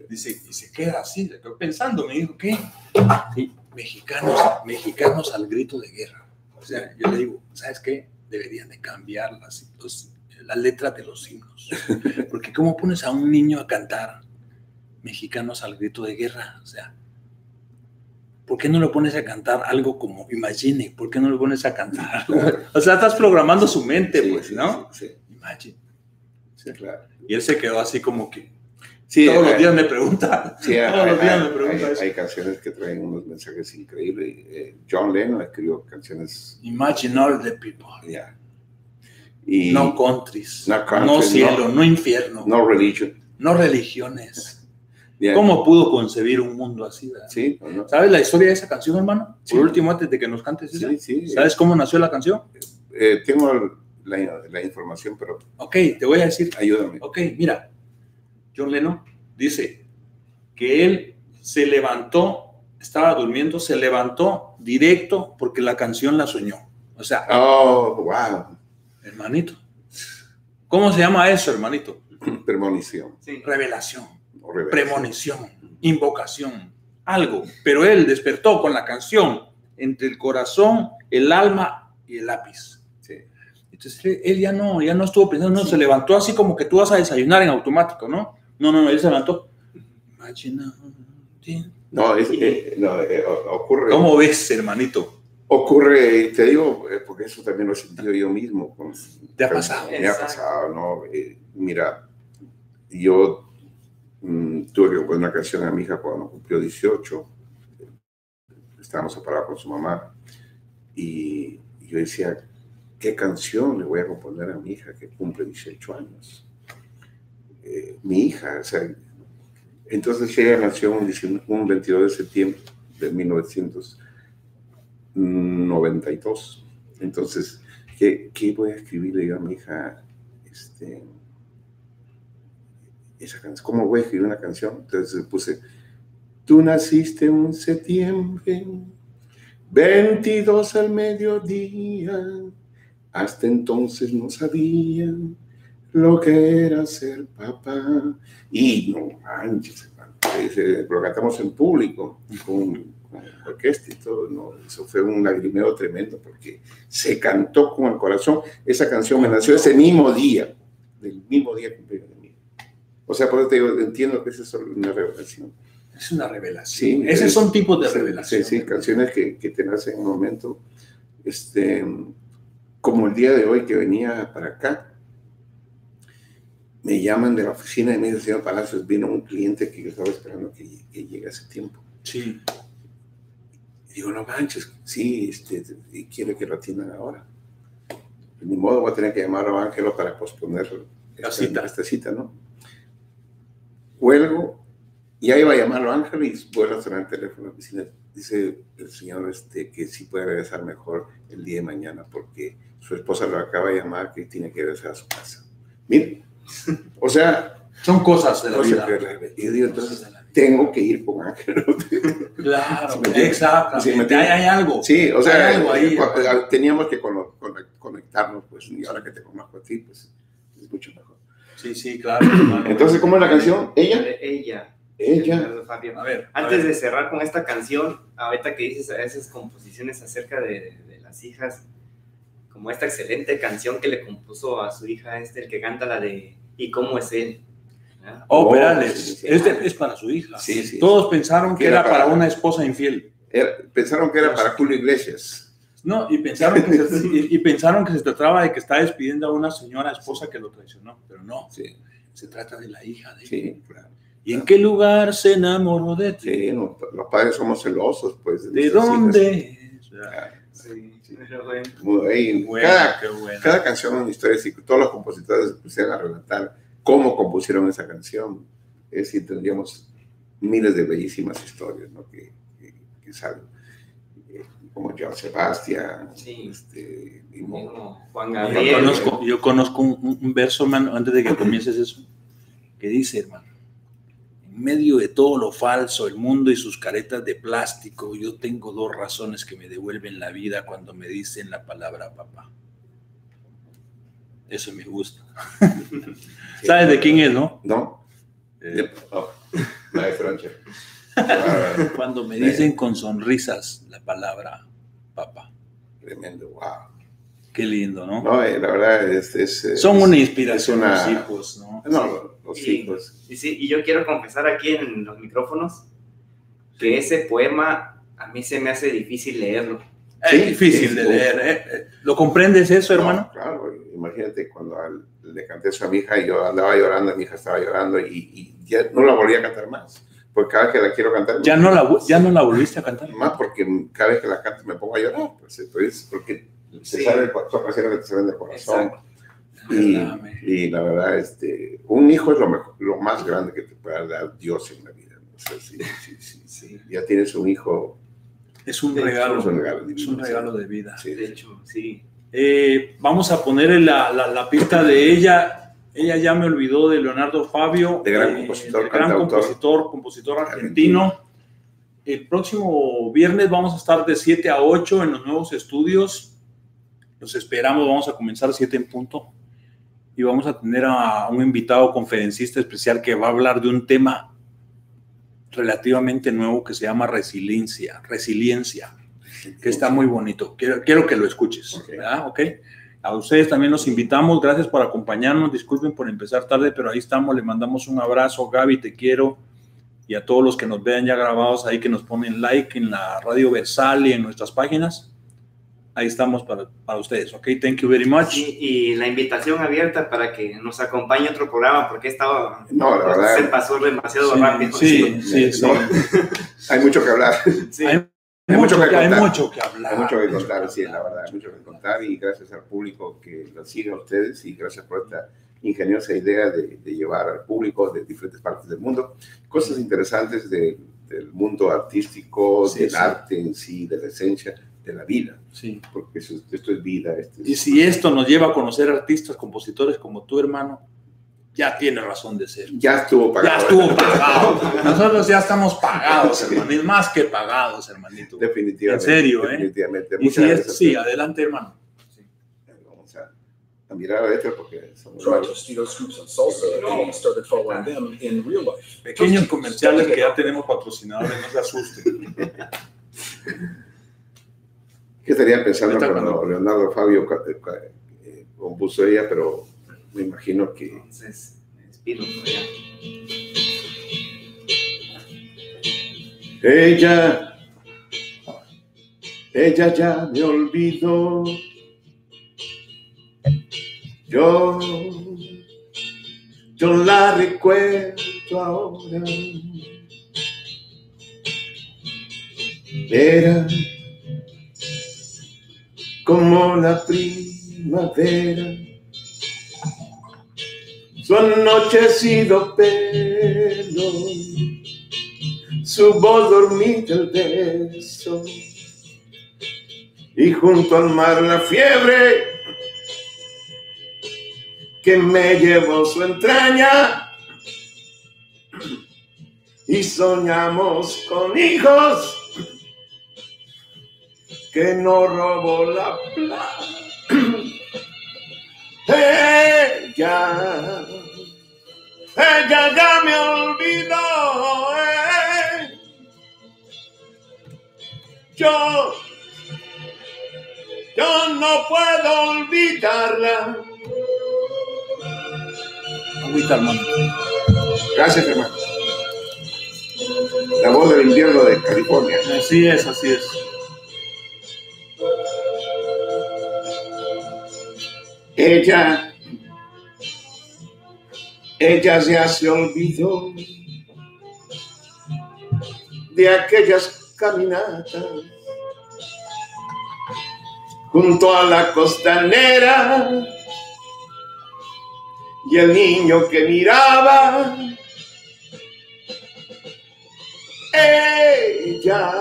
Dice, y se queda así, se quedó pensando, me dijo, ¿qué? Sí, mexicanos, mexicanos al grito de guerra. O sea, yo le digo, ¿sabes qué? Deberían de cambiar las, los- las letras de los himnos. Porque ¿cómo pones a un niño a cantar mexicanos al grito de guerra? O sea, ¿por qué no lo pones a cantar algo como Imagine? ¿Por qué no lo pones a cantar? [laughs] O sea, estás programando su mente, Sí, pues, sí, ¿no? Sí, Imagine. sí, claro. Y él se quedó así como que Sí, todos los hay- días me pregunta. sí, [laughs] todos hay, los días me pregunta hay- eso. hay canciones que traen unos mensajes increíbles. Eh, John Lennon escribió canciones Imagine all the people. ya. Y no countries. No No, countries, cielo, no, infierno. No, no religion. religiones. Ya. ¿Cómo pudo concebir un mundo así? Sí, ¿o no? ¿Sabes la historia de esa canción, hermano? Sí. Por último, antes de que nos cantes esa. Sí, sí. ¿Sabes cómo nació la canción? Eh, tengo la, la información, pero Ok, te voy a decir. ayúdame. Ok, mira. John Lennon dice que él se levantó, estaba durmiendo, se levantó directo porque la canción la soñó. O sea, Oh, wow. Hermanito. ¿Cómo se llama eso, hermanito? [clears throat] Premonición. Sí. Revelación, o premonición, invocación, algo. Pero él despertó con la canción entre el corazón, el alma y el lápiz. Sí. Entonces él, ya no, ya no estuvo pensando, no, se levantó así como que tú vas a desayunar en automático, ¿no? No, no, no, él se levantó. Imagina- No, es, eh, no, eh, ocurre. ¿Cómo ves, hermanito? Ocurre, te digo, eh, porque eso también lo he sentido yo mismo. con- ¿Te ha pasado? Me ha pasado, ¿no? Eh, mira, yo mm, tuve que componer una canción a mi hija cuando cumplió 18. Estábamos separados con su mamá. Y yo decía, ¿qué canción le voy a componer a mi hija que cumple 18 años? Eh, mi hija, o sea, entonces ella nació un, 19 un 22 de septiembre de 1992. Entonces, ¿qué, qué voy a escribirle a mi hija? Este, esa canción, ¿Cómo voy a escribir una canción? Entonces puse, tú naciste un septiembre, 22 al mediodía, hasta entonces no sabía lo que era ser papá. Y no manches, lo cantamos en público, con, orquesta y todo, no, eso fue un lagrimeo tremendo porque se cantó con el corazón. Esa canción me nació ese mismo día, del mismo día que cumplí de mí. O sea, por eso te digo, entiendo que esa es una revelación. Es una revelación. Sí, Esos es- son tipos de Sí, revelación. Sí, sí, canciones que, que te nacen en un momento. Este, como el día de hoy que venía para acá, me llaman de la oficina y me dicen, señor Palacios, vino un cliente que yo estaba esperando que, que llegue hace tiempo. Sí. Y digo, no manches, sí, este, y quiere que lo atiendan ahora. ni modo, voy a tener que llamar a Ángelo para posponer La esta, cita. esta cita, ¿no? Cuelgo, ya iba a llamarlo a Ángelo y vuelvo a sonar el teléfono. Dice, dice el señor este, que sí puede regresar mejor el día de mañana porque su esposa lo acaba de llamar que tiene que regresar a su casa. Mire, o sea, Son cosas de la vida. y digo, entonces, Tengo que ir con Ángelo. [laughs] Claro, [laughs] Sí, exactamente. Sí, hay, hay algo. Sí, o sea, Hay algo ahí. eh, cu- teníamos que conectarnos, pues, y ahora que te conozco a ti, pues, es mucho mejor. Sí, sí, claro. [clears throat] Entonces, ¿cómo es la canción? ¿Ella? De Ella. Ella. A ver. a Antes ver. de cerrar con esta canción, ahorita que dices a esas composiciones acerca de, de las hijas, como esta excelente canción que le compuso a su hija, este, el que canta la de ¿Y cómo es él? ¿Ah? Oh, Perales, sí, sí, sí. este es para su hija. Sí. Todos pensaron que era para para- una esposa infiel. Era- pensaron que era para Julio Iglesias. No, y pensaron, que se, [laughs] y, y pensaron que se trataba de que está despidiendo a una señora esposa que lo traicionó, pero no, se trata de la hija de él. sí, claro. ¿Y en qué lugar se enamoró de ti? Sí, no, los padres somos celosos, pues. ¿De hijas. dónde? Ah, Sí, Sí. muy- ahí, Bueno, cada, qué bueno. cada canción es una historia, si todos los compositores se pusieran a relatar cómo compusieron esa canción, es decir, tendríamos miles de bellísimas historias, ¿no? Que, que, que salen. Eh, Como Joan Sebastián, Sí. este, mismo- Juan Yo Gabriel. conozco, yo conozco un, un- un verso, hermano, antes de que [clears throat] comiences eso, que dice, hermano, en medio de todo lo falso, el mundo y sus caretas de plástico, yo tengo dos razones que me devuelven la vida cuando me dicen la palabra papá. Eso me gusta. [laughs] Sí. ¿Sabes de quién es, no? ¿No? Eh, Oh, Ángel. [laughs] Ah, cuando me dicen con sonrisas la palabra papá. tremendo, wow. Qué lindo, ¿no? No, eh, la verdad es... es, eh, Son es- una inspiración es una- los hijos, ¿no? No, los Sí. hijos. Y, sí, y yo quiero confesar aquí en los micrófonos que ese poema a mí se me hace difícil leerlo. Es difícil de leer, ¿eh? ¿Lo comprendes eso, hermano? No, claro, imagínate cuando al- le canté eso a mi hija y yo andaba llorando, mi hija estaba llorando y, y ya no la volví a cantar más. Porque cada vez que la quiero cantar, Ya no la, ya no la volviste a cantar. más porque cada vez que la canto me pongo a llorar, pues entonces, porque se Sí. sale son canciones que te salen del corazón. Exacto. Y, la verdad, este, un hijo es lo, mejor, lo más grande que te puede dar Dios en la vida. ¿no? O sea, sí, sí, sí, sí. Ya tienes un hijo, Es un regalo. es un regalo. Es un regalo de vida. Sí, De hecho, sí. Eh, vamos a poner la, la, la pista de ella. Ella ya me olvidó de Leonardo Fabio, De gran eh, de gran compositor, compositor argentino. El próximo viernes vamos a estar de 7 a 8 en los nuevos estudios. Los esperamos, vamos a comenzar 7 en punto. Y vamos a tener a un invitado conferencista especial que va a hablar de un tema relativamente nuevo que se llama resiliencia. Resiliencia que está muy bonito. Quiero, quiero que lo escuches. Ok. ¿verdad? ¿Ok? A ustedes también los invitamos. Gracias por acompañarnos. Disculpen por empezar tarde, pero ahí estamos. Le mandamos un abrazo. Gaby, te quiero. Y a todos los que nos vean ya grabados ahí, que nos ponen like en la Radio Versal y en nuestras páginas. Ahí estamos para, para ustedes. Ok, thank you very much. Sí, y la invitación abierta para que nos acompañe otro programa, porque estaba. No, la verdad. Se pasó demasiado Sí, rápido. sí, sí, sí. No, [laughs] hay mucho que hablar. Sí. Hay, Hay mucho que hay contar. mucho que hablar. Hay mucho que contar, que sí, la verdad, hay mucho que contar y gracias al público que lo sigue a ustedes y gracias por esta ingeniosa idea de, de llevar al público de diferentes partes del mundo cosas interesantes de- del mundo artístico, Sí, del sí. arte en sí, de la esencia, de la vida, Sí. porque eso- esto es vida. Esto es- Y si esto nos lleva a conocer artistas, compositores como tu hermano, ya tiene razón de ser. ya estuvo Ya pagado. estuvo [laughs] pagado. Nosotros ya estamos pagados, hermano. Y más que pagados, hermanito. Definitivamente. En serio, ¿eh? Definitivamente. Y si es, gracias. sí, adelante, hermano. Vamos a, a mirar a letra porque somos. Pequeños comerciales que ya tenemos patrocinadores, no se asusten. ¿Qué estaría pensando cuando Leonardo Fabio eh, compuso ella? Pero me imagino que Entonces, me despido por allá. ella, ella ya me olvidó. Yo, yo la recuerdo ahora. Era como la primavera. Su anochecido pelo, su voz dormida el beso, y junto al mar la fiebre que me llevó su entraña. Y soñamos con hijos que no robó la plata. Ella ya me olvidó. eh. Yo, yo no puedo olvidarla. Agüita, hermano. Gracias, hermano. La voz del invierno de California. Así es, así es. Ella, ella ya se olvidó de aquellas caminatas junto a la costanera y el niño que miraba. Ella,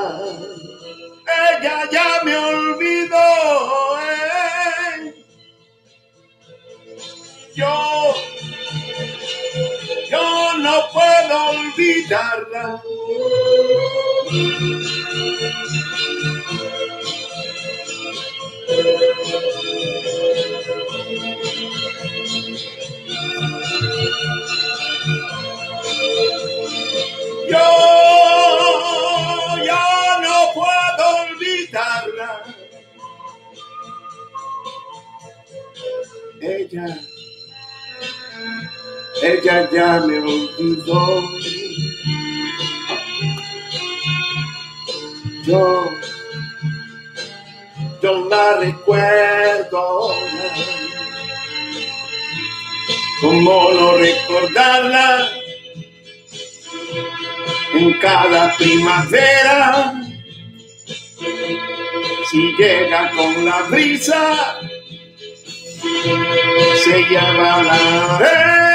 ella ya me olvidó. eh. Yo, no puedo olvidarla. Yo, yo no puedo olvidarla. Ella, ella ya me olvidó. Yo, yo la recuerdo. ¿Cómo no recordarla? En cada primavera, si llega con la brisa, se llama la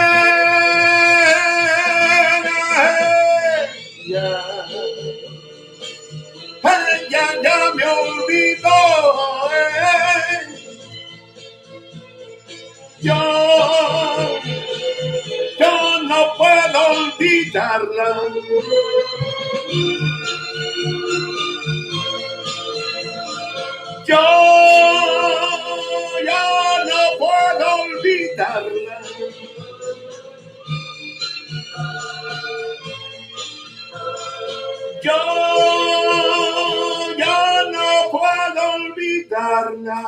no puedo olvidarla. Yo, yo no puedo olvidarla. Yo, yo no puedo olvidarla.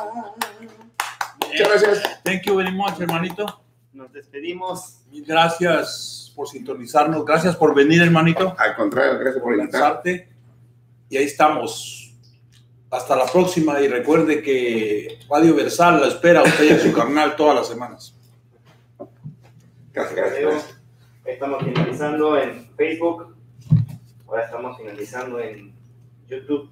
Muchas gracias. Thank you very much, hermanito. Nos despedimos. Gracias por sintonizarnos. Gracias por venir, hermanito. Al contrario, gracias por lanzarte. Y ahí estamos. Hasta la próxima y recuerde que Radio Versal la espera a usted y a su carnal todas las semanas. Gracias, gracias. gracias. Estamos finalizando en Facebook. Ahora estamos finalizando en YouTube.